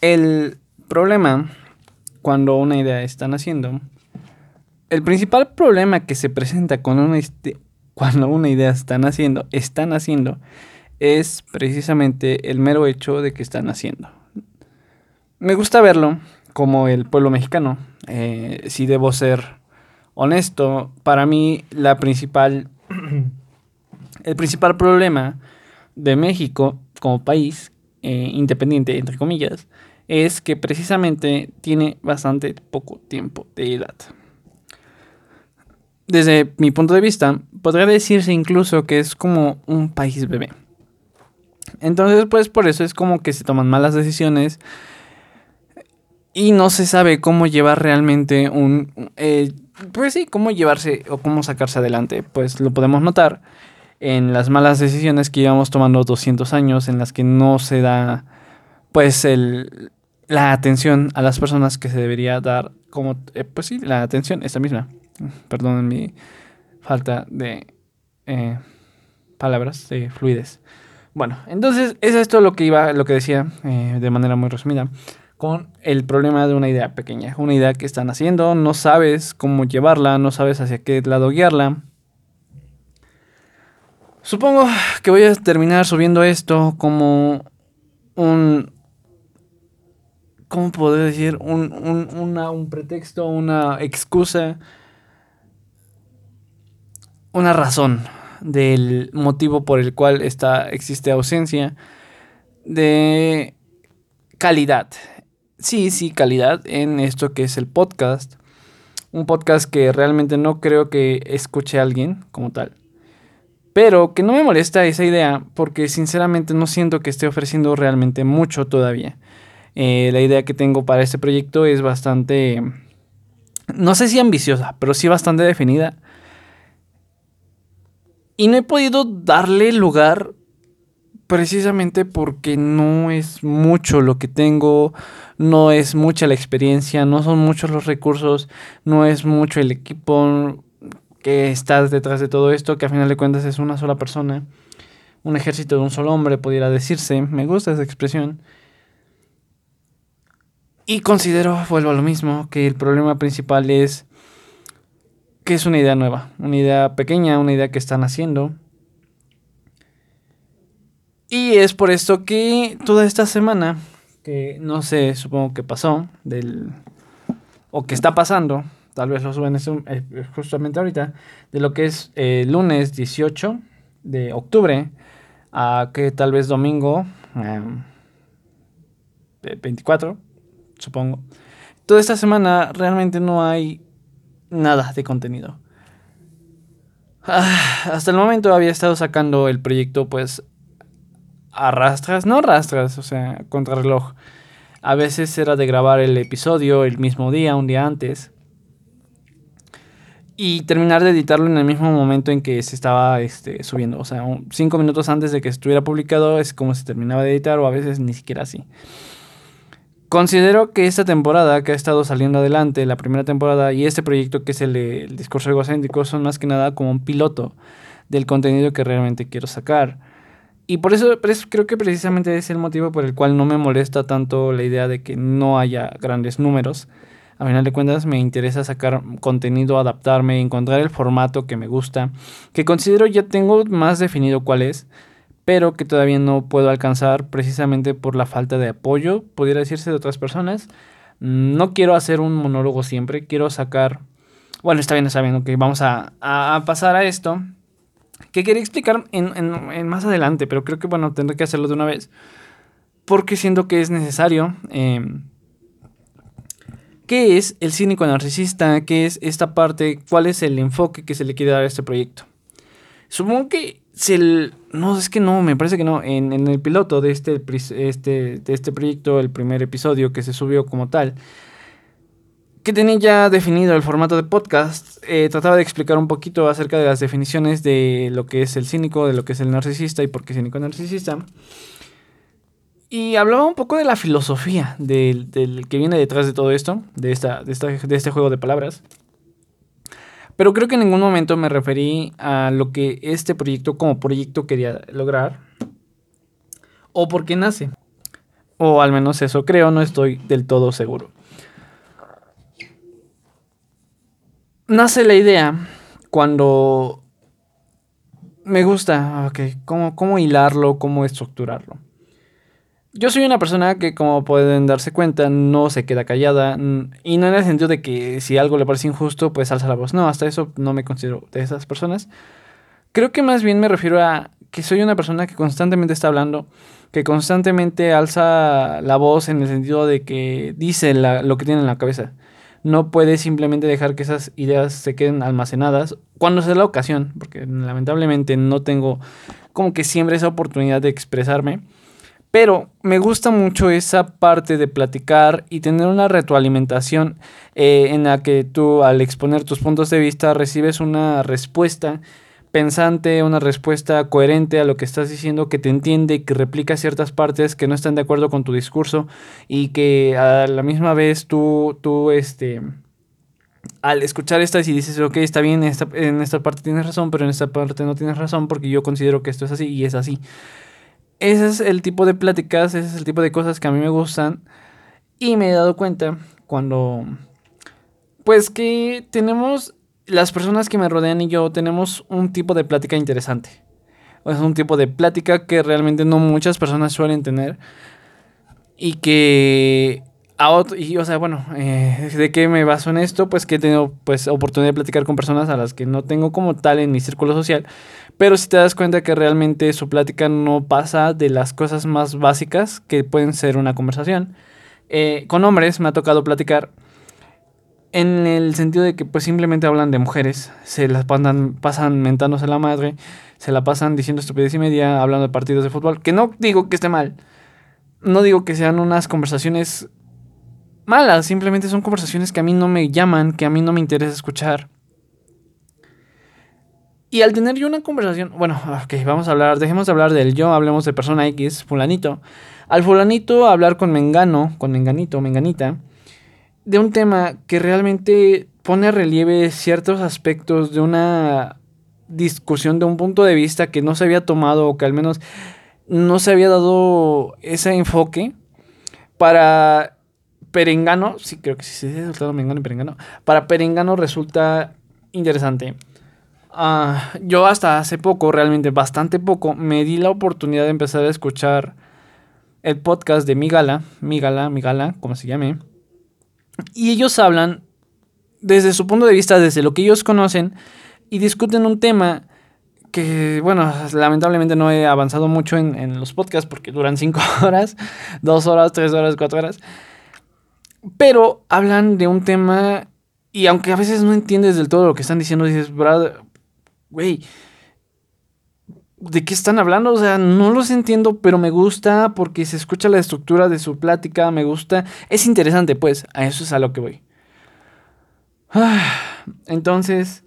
el problema cuando una idea está naciendo, el principal problema que se presenta cuando una idea está naciendo, está naciendo, es precisamente el mero hecho de que está naciendo. Me gusta verlo como el pueblo mexicano. Eh, si debo ser honesto, para mí la principal, el principal problema de México como país eh, independiente, entre comillas, es que precisamente tiene bastante poco tiempo de edad. Desde mi punto de vista, podría decirse incluso que es como un país bebé. Entonces, pues por eso es como que se toman malas decisiones y no se sabe cómo llevar realmente un... Eh, pues sí, cómo llevarse o cómo sacarse adelante. Pues lo podemos notar en las malas decisiones que llevamos tomando 200 años, en las que no se da pues el, la atención a las personas que se debería dar como... Eh, pues sí, la atención, esta misma. Perdón mi falta de eh, palabras, de fluidez. Bueno, entonces es esto lo que iba, lo que decía de manera muy resumida con el problema de una idea pequeña, una idea que están haciendo, no sabes cómo llevarla, no sabes hacia qué lado guiarla. Supongo que voy a terminar subiendo esto como un... ¿Cómo puedo decir? Un, un pretexto, una excusa, una razón del motivo por el cual está, existe ausencia de calidad sí, sí, calidad en esto que es el podcast. Un podcast que realmente no creo que escuche a alguien como tal. Pero que no me molesta esa idea porque sinceramente no siento que esté ofreciendo realmente mucho todavía. Eh, la idea que tengo para este proyecto es bastante, no sé si ambiciosa, pero sí bastante definida. Y no he podido darle lugar precisamente porque no es mucho lo que tengo, no es mucha la experiencia, no son muchos los recursos, no es mucho el equipo que está detrás de todo esto, que a final de cuentas es una sola persona, un ejército de un solo hombre, pudiera decirse, me gusta esa expresión. Y considero, vuelvo a lo mismo, que el problema principal es que es una idea nueva, una idea pequeña, una idea que están haciendo y es por esto que toda esta semana, que no sé, supongo que pasó, del, o que está pasando, tal vez lo suben eh, justamente ahorita, de lo que es el lunes 18 de octubre a que tal vez domingo 24, em, supongo. Toda esta semana realmente no hay nada de contenido. Ah, hasta el momento había estado sacando el proyecto pues arrastras, no arrastras, o sea, contrarreloj. A veces era de grabar el episodio el mismo día, un día antes. Y terminar de editarlo en el mismo momento en que se estaba este, subiendo. O sea, cinco minutos antes de que estuviera publicado es como se terminaba de editar o a veces ni siquiera así. Considero que esta temporada que ha estado saliendo adelante, la primera temporada, y este proyecto que es el, el discurso egocéntrico, son más que nada como un piloto del contenido que realmente quiero sacar. Y por eso, creo que precisamente es el motivo por el cual no me molesta tanto la idea de que no haya grandes números. A final de cuentas me interesa sacar contenido, adaptarme, encontrar el formato que me gusta, que considero ya tengo más definido cuál es, pero que todavía no puedo alcanzar precisamente por la falta de apoyo, pudiera decirse, de otras personas. No quiero hacer un monólogo siempre, quiero sacar... Bueno, está bien, está bien, ok, vamos a, a pasar a esto que quería explicar en, más adelante, pero creo que bueno, tendré que hacerlo de una vez. Porque siento que es necesario. Em, ¿Qué es el cínico narcisista? ¿Qué es esta parte? ¿Cuál es el enfoque que se le quiere dar a este proyecto? Supongo que se no, es que no, me parece que no. En, el piloto de este, este, de este proyecto, el primer episodio que se subió como tal, que tenía ya definido el formato de podcast, eh, trataba de explicar un poquito acerca de las definiciones de lo que es el cínico, de lo que es el narcisista y por qué cínico narcisista. Y hablaba un poco de la filosofía del, que viene detrás de todo esto, de, esta, de, de este juego de palabras. Pero creo que en ningún momento me referí a lo que este proyecto como proyecto quería lograr o por qué nace. O al menos eso creo, no estoy del todo seguro. Nace la idea cuando me gusta, ok, cómo, cómo hilarlo, cómo estructurarlo. Yo soy una persona que, como pueden darse cuenta, no se queda callada. Y no en el sentido de que si algo le parece injusto, pues alza la voz. No, hasta eso no me considero de esas personas. Creo que más bien me refiero a que soy una persona que constantemente está hablando, que constantemente alza la voz en el sentido de que dice lo que tiene en la cabeza. No puede simplemente dejar que esas ideas se queden almacenadas cuando sea la ocasión, porque lamentablemente no tengo como que siempre esa oportunidad de expresarme. Pero me gusta mucho esa parte de platicar y tener una retroalimentación eh, en la que tú al exponer tus puntos de vista recibes una respuesta pensante, una respuesta coherente a lo que estás diciendo, que te entiende, que replica ciertas partes que no están de acuerdo con tu discurso y que a la misma vez tú, tú este, al escuchar estas y dices, ok, está bien, en esta, en esta parte tienes razón, pero en esta parte no tienes razón porque yo considero que esto es así y es así. Ese es el tipo de pláticas, ese es el tipo de cosas que a mí me gustan y me he dado cuenta cuando, pues que tenemos las personas que me rodean y yo tenemos un tipo de plática interesante. Es un tipo de plática que realmente no muchas personas suelen tener. Y que a y, o sea, bueno, eh, ¿de qué me baso en esto? Pues que he tenido pues, oportunidad de platicar con personas a las que no tengo como tal en mi círculo social. Pero si te das cuenta que realmente su plática no pasa de las cosas más básicas que pueden ser una conversación. Eh, con hombres me ha tocado platicar en el sentido de que pues simplemente hablan de mujeres, se las pasan, pasan mentándose la madre, se la pasan diciendo estupidez y media, hablando de partidos de fútbol, que no digo que esté mal, no digo que sean unas conversaciones malas, simplemente son conversaciones que a mí no me llaman, que a mí no me interesa escuchar. Y al tener yo una conversación, bueno, ok, vamos a hablar, dejemos de hablar del yo, hablemos de persona X, fulanito. Al fulanito hablar con Mengano, con Menganito, Menganita, de un tema que realmente pone a relieve ciertos aspectos de una discusión, de un punto de vista que no se había tomado o que al menos no se había dado ese enfoque para Perengano, sí creo que sí se ha Mengano y Perengano, para Perengano resulta interesante. Ah, yo hasta hace poco, realmente bastante poco, me di la oportunidad de empezar a escuchar el podcast de Migala, Migala, Migala, como se llame y ellos hablan desde su punto de vista, desde lo que ellos conocen, y discuten un tema que, bueno, lamentablemente no he avanzado mucho en, los podcasts porque duran cinco horas, dos horas, tres horas, cuatro horas. Pero hablan de un tema y aunque a veces no entiendes del todo lo que están diciendo, dices, brother, güey, ¿de qué están hablando? O sea, no los entiendo, pero me gusta porque se escucha la estructura de su plática, me gusta. Es interesante, pues, a eso es a lo que voy. Entonces,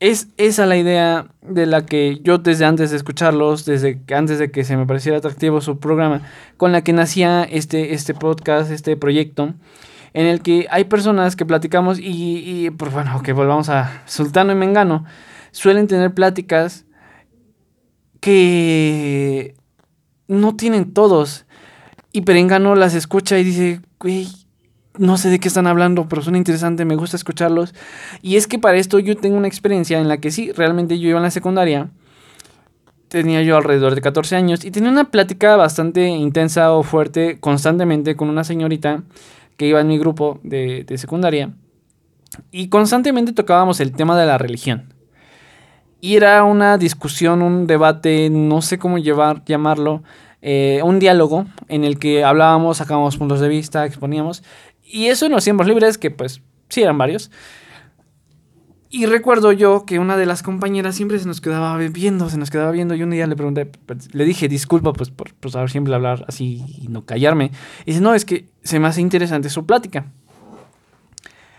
es esa la idea de la que yo desde antes de escucharlos, desde antes de que se me pareciera atractivo su programa, con la que nacía este, este podcast, este proyecto, en el que hay personas que platicamos y, y pues bueno, que volvamos a Sultano y Mengano, suelen tener pláticas que no tienen todos. Y Perengano las escucha y dice, güey, no sé de qué están hablando, pero suena interesante, me gusta escucharlos. Y es que para esto yo tengo una experiencia en la que sí, realmente yo iba en la secundaria, tenía yo alrededor de 14 años y tenía una plática bastante intensa o fuerte constantemente con una señorita que iba en mi grupo de, de secundaria. Y constantemente tocábamos el tema de la religión. Y era una discusión, un debate, no sé cómo llevar, llamarlo, eh, un diálogo en el que hablábamos, sacábamos puntos de vista, exponíamos. Y eso en los tiempos libres, que pues sí eran varios. Y recuerdo yo que una de las compañeras siempre se nos quedaba viendo, se nos quedaba viendo. Y un día le pregunté, pues, le dije, disculpa, pues por, por saber siempre hablar así y no callarme. Y dice, no, es que se me hace interesante su plática.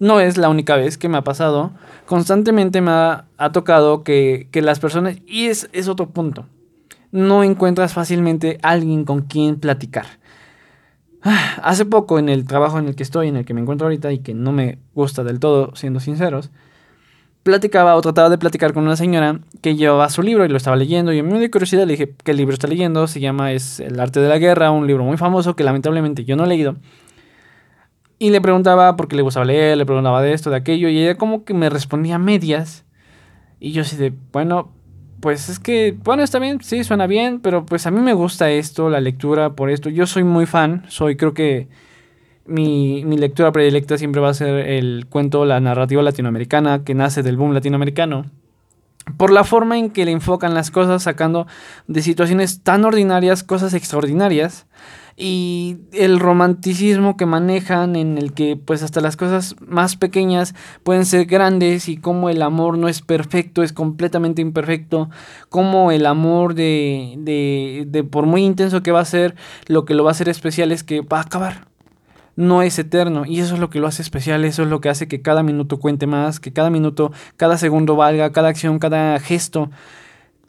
No es la única vez que me ha pasado. Constantemente me ha, tocado que, las personas, y es, es otro punto, no encuentras fácilmente alguien con quien platicar. Hace poco en el trabajo en el que estoy, en el que me encuentro ahorita y que no me gusta del todo, siendo sinceros, platicaba o trataba de platicar con una señora que llevaba su libro y lo estaba leyendo y a mí me dio curiosidad, le dije, ¿qué libro está leyendo? Se llama Es El arte de la guerra, un libro muy famoso que lamentablemente yo no he leído. Y le preguntaba por qué le gustaba leer, le preguntaba de esto, de aquello, y ella como que me respondía a medias. Y yo así de, bueno, pues es que, bueno, está bien, sí, suena bien, pero pues a mí me gusta esto, la lectura, por esto. Yo soy muy fan, soy, creo que mi, mi lectura predilecta siempre va a ser el cuento, la narrativa latinoamericana, que nace del boom latinoamericano por la forma en que le enfocan las cosas, sacando de situaciones tan ordinarias cosas extraordinarias y el romanticismo que manejan en el que pues hasta las cosas más pequeñas pueden ser grandes y como el amor no es perfecto, es completamente imperfecto, como el amor de, de, de por muy intenso que va a ser, lo que lo va a hacer especial es que va a acabar no es eterno. Y eso es lo que lo hace especial, eso es lo que hace que cada minuto cuente más, que cada minuto, cada segundo valga, cada acción, cada gesto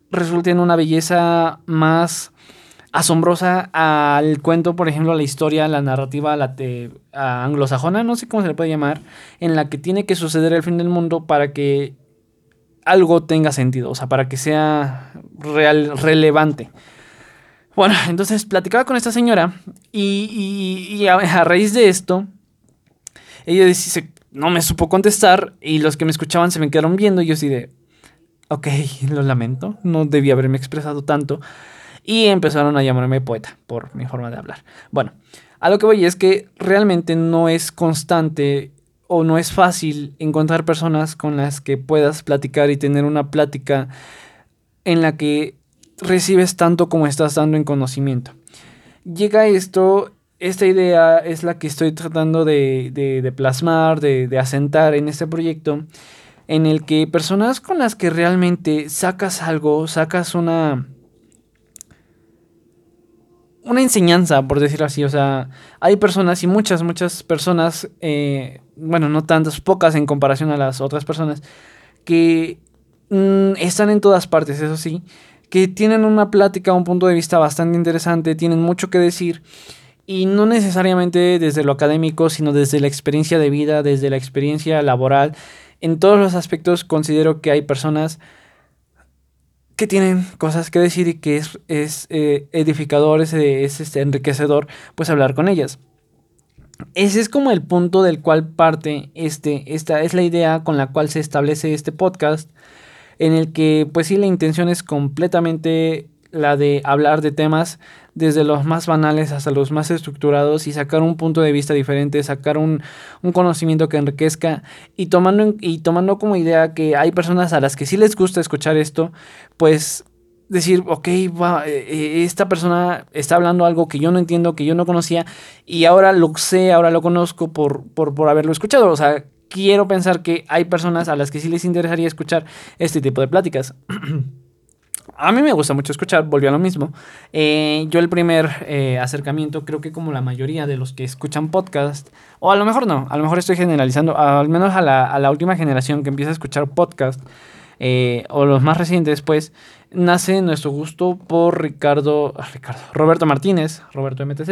resulte en una belleza más asombrosa al cuento, por ejemplo, la historia, la narrativa la anglosajona, no sé cómo se le puede llamar, en la que tiene que suceder el fin del mundo para que algo tenga sentido, o sea, para que sea real, relevante. Bueno, entonces platicaba con esta señora y, a, raíz de esto, ella dice, no me supo contestar y los que me escuchaban se me quedaron viendo y yo así de, ok, lo lamento, no debía haberme expresado tanto. Y empezaron a llamarme poeta por mi forma de hablar. Bueno, a lo que voy es que realmente no es constante o no es fácil encontrar personas con las que puedas platicar y tener una plática en la que recibes tanto como estás dando en conocimiento. Llega esto, esta idea es la que estoy tratando de, plasmar, de, de asentar en este proyecto, en el que personas con las que realmente sacas algo, sacas una una enseñanza, por decirlo así. O sea, hay personas y muchas, muchas personas, eh, bueno, no tantas, pocas en comparación a las otras personas, que mm, están en todas partes, eso sí, que tienen una plática, un punto de vista bastante interesante, tienen mucho que decir y no necesariamente desde lo académico, sino desde la experiencia de vida, desde la experiencia laboral. En todos los aspectos considero que hay personas que tienen cosas que decir y que es, es eh, edificador, es, es este, enriquecedor, pues hablar con ellas. Ese es como el punto del cual parte este, esta es la idea con la cual se establece este podcast en el que pues sí la intención es completamente la de hablar de temas desde los más banales hasta los más estructurados y sacar un punto de vista diferente, sacar un, conocimiento que enriquezca y tomando, y tomando como idea que hay personas a las que sí les gusta escuchar esto, pues decir, ok, eh, eh, esta persona está hablando algo que yo no entiendo, que yo no conocía y ahora lo sé, ahora lo conozco por, por, por haberlo escuchado. O sea, quiero pensar que hay personas a las que sí les interesaría escuchar este tipo de pláticas. A mí me gusta mucho escuchar, volvió a lo mismo. Eh, yo el primer eh, acercamiento, creo que como la mayoría de los que escuchan podcast, o a lo mejor no, a lo mejor estoy generalizando, al menos a la, última generación que empieza a escuchar podcast, eh, o los más recientes, pues, nace nuestro gusto por Ricardo, Ricardo, Roberto Martínez, Roberto MTZ,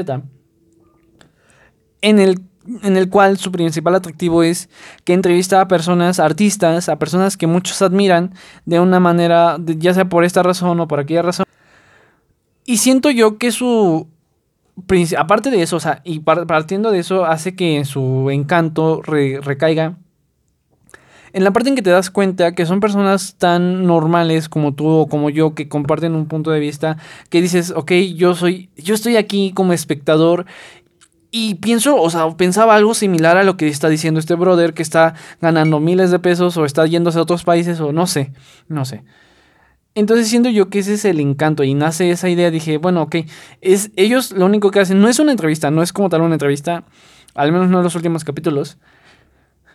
en el en el cual su principal atractivo es que entrevista a personas, artistas, a personas que muchos admiran de una manera, ya sea por esta razón o por aquella razón. Y siento yo que su... Aparte de eso, o sea, y partiendo de eso, hace que su encanto recaiga en la parte en que te das cuenta que son personas tan normales como tú o como yo que comparten un punto de vista que dices, ok, yo soy, yo estoy aquí como espectador y pienso, o sea, pensaba algo similar a lo que está diciendo este brother que está ganando miles de pesos o está yéndose a otros países o no sé, no sé. Entonces siento yo que ese es el encanto y nace esa idea, dije, bueno, ok, es, ellos lo único que hacen no es una entrevista, no es como tal una entrevista, al menos no en los últimos capítulos,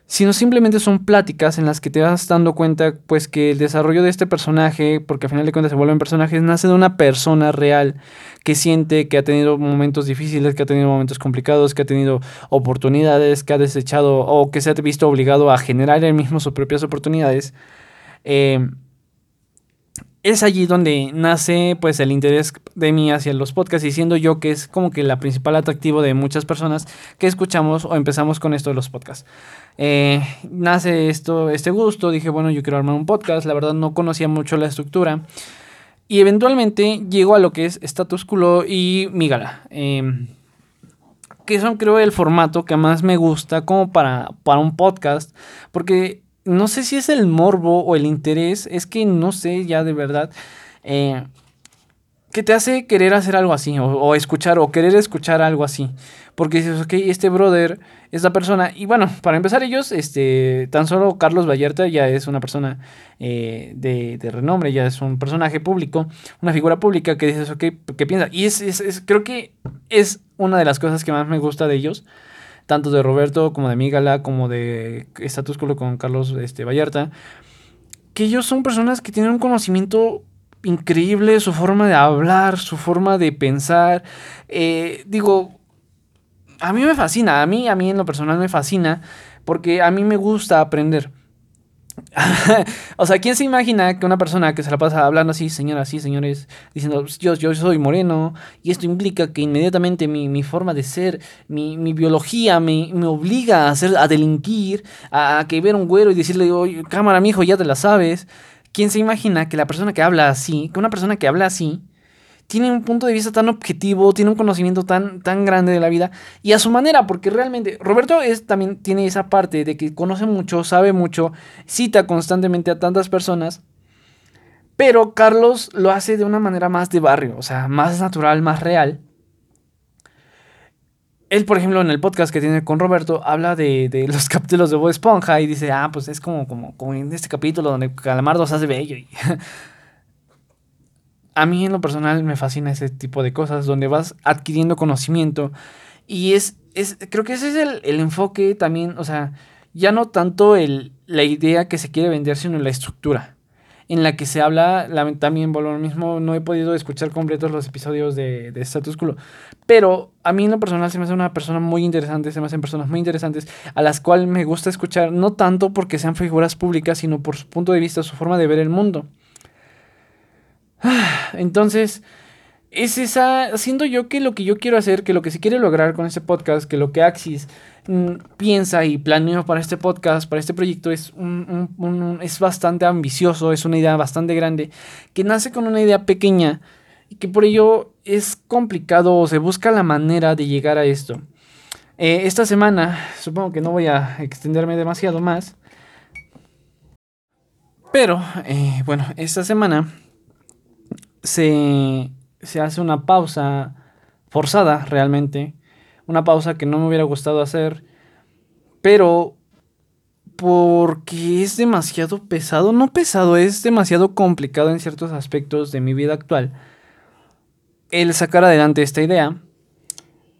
sino simplemente son pláticas en las que te vas dando cuenta pues que el desarrollo de este personaje, porque al final de cuentas se vuelven personajes, nace de una persona real que siente que ha tenido momentos difíciles, que ha tenido momentos complicados, que ha tenido oportunidades, que ha desechado o que se ha visto obligado a generar él mismo sus propias oportunidades. Eh, es allí donde nace pues el interés de mí hacia los podcasts, diciendo yo que es como que la principal atractivo de muchas personas que escuchamos o empezamos con esto de los podcasts. Eh, nace esto, este gusto, dije, bueno, yo quiero armar un podcast, la verdad no conocía mucho la estructura. Y eventualmente llego a lo que es Status Quo y Migala. Em, que son creo el formato que más me gusta como para, para un podcast. Porque no sé si es el morbo o el interés, es que no sé ya de verdad. Eh, que te hace querer hacer algo así, o, escuchar, o querer escuchar algo así. Porque dices, ok, este brother, esta persona, y bueno, para empezar ellos, este, tan solo Carlos Vallarta ya es una persona eh, de, renombre, ya es un personaje público, una figura pública que dices, ok, ¿qué piensa? Y es, es, creo que es una de las cosas que más me gusta de ellos, tanto de Roberto como de Migala, como de Status Quo con Carlos este, Vallarta, que ellos son personas que tienen un conocimiento increíble, su forma de hablar, su forma de pensar. Eh, digo, a mí me fascina, a mí, a mí en lo personal me fascina, porque a mí me gusta aprender. o sea, ¿quién se imagina que una persona que se la pasa hablando así, señoras, sí, señores, diciendo, yo, yo soy moreno, y esto implica que inmediatamente mi, forma de ser, mi, biología me, me, obliga a, hacer, a delinquir, a, que ver un güero y decirle, oye, cámara, mi hijo, ya te la sabes? ¿Quién se imagina que la persona que habla así, que una persona que habla así, tiene un punto de vista tan objetivo, tiene un conocimiento tan, tan grande de la vida y a su manera, porque realmente Roberto es, también tiene esa parte de que conoce mucho, sabe mucho, cita constantemente a tantas personas, pero Carlos lo hace de una manera más de barrio, o sea, más natural, más real. Él, por ejemplo, en el podcast que tiene con Roberto, habla de, de los capítulos de Bob Esponja y dice, ah, pues es como, como, como en este capítulo donde Calamardo se hace bello. Y a mí en lo personal me fascina ese tipo de cosas donde vas adquiriendo conocimiento y es, es creo que ese es el, el enfoque también, o sea, ya no tanto el, la idea que se quiere vender, sino la estructura en la que se habla, también por lo mismo, no he podido escuchar completos los episodios de, de Status Quo, pero a mí en lo personal se me hace una persona muy interesante, se me hacen personas muy interesantes a las cuales me gusta escuchar, no tanto porque sean figuras públicas, sino por su punto de vista, su forma de ver el mundo. Entonces, es esa, siendo yo que lo que yo quiero hacer, que lo que se quiere lograr con este podcast, que lo que Axis mm, piensa y planea para este podcast, para este proyecto, es, un, es bastante ambicioso, es una idea bastante grande, que nace con una idea pequeña y que por ello es complicado o se busca la manera de llegar a esto. Eh, esta semana, supongo que no voy a extenderme demasiado más, pero eh, bueno, esta semana se, hace una pausa forzada realmente, una pausa que no me hubiera gustado hacer, pero porque es demasiado pesado, no pesado, es demasiado complicado en ciertos aspectos de mi vida actual el sacar adelante esta idea,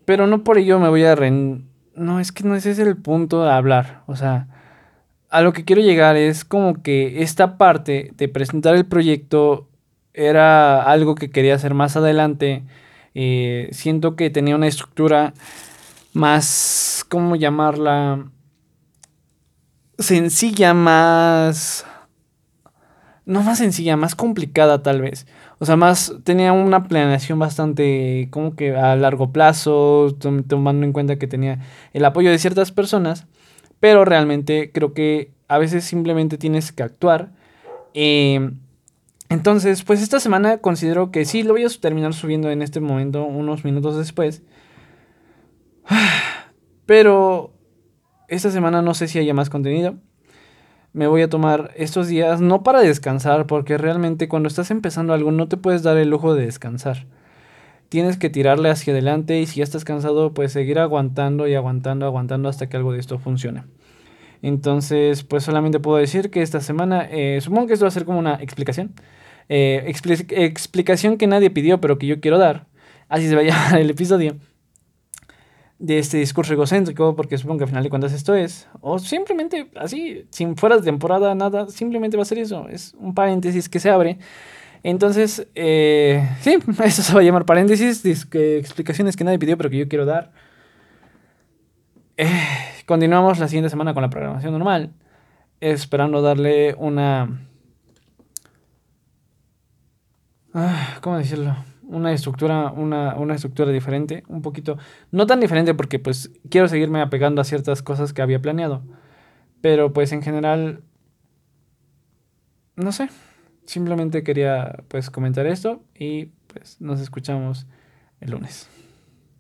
pero no por ello me voy a ren... No, es que no ese es el punto de hablar, o sea, a lo que quiero llegar es como que esta parte de presentar el proyecto era algo que quería hacer más adelante. Eh, siento que tenía una estructura más, ¿cómo llamarla? Sencilla, más... No más sencilla, más complicada tal vez. O sea, más tenía una planeación bastante como que a largo plazo, tomando en cuenta que tenía el apoyo de ciertas personas. Pero realmente creo que a veces simplemente tienes que actuar. Eh, entonces, pues esta semana considero que sí, lo voy a terminar subiendo en este momento, unos minutos después. Pero esta semana no sé si haya más contenido. Me voy a tomar estos días no para descansar, porque realmente cuando estás empezando algo no te puedes dar el lujo de descansar. Tienes que tirarle hacia adelante y si ya estás cansado, pues seguir aguantando y aguantando, aguantando hasta que algo de esto funcione. Entonces, pues solamente puedo decir que esta semana, eh, supongo que esto va a ser como una explicación. Eh, explicación que nadie pidió, pero que yo quiero dar. Así se va a llamar el episodio. De este discurso egocéntrico, porque supongo que al final de cuentas esto es. O simplemente así, sin fuera de temporada, nada, simplemente va a ser eso. Es un paréntesis que se abre. Entonces, eh, sí, eso se va a llamar paréntesis. explicaciones que nadie pidió, pero que yo quiero dar. Eh, continuamos la siguiente semana con la programación normal. Esperando darle una Ah, ¿Cómo decirlo? Una estructura, una, una estructura diferente, un poquito, no tan diferente porque pues quiero seguirme apegando a ciertas cosas que había planeado, pero pues en general, no sé, simplemente quería pues comentar esto y pues nos escuchamos el lunes.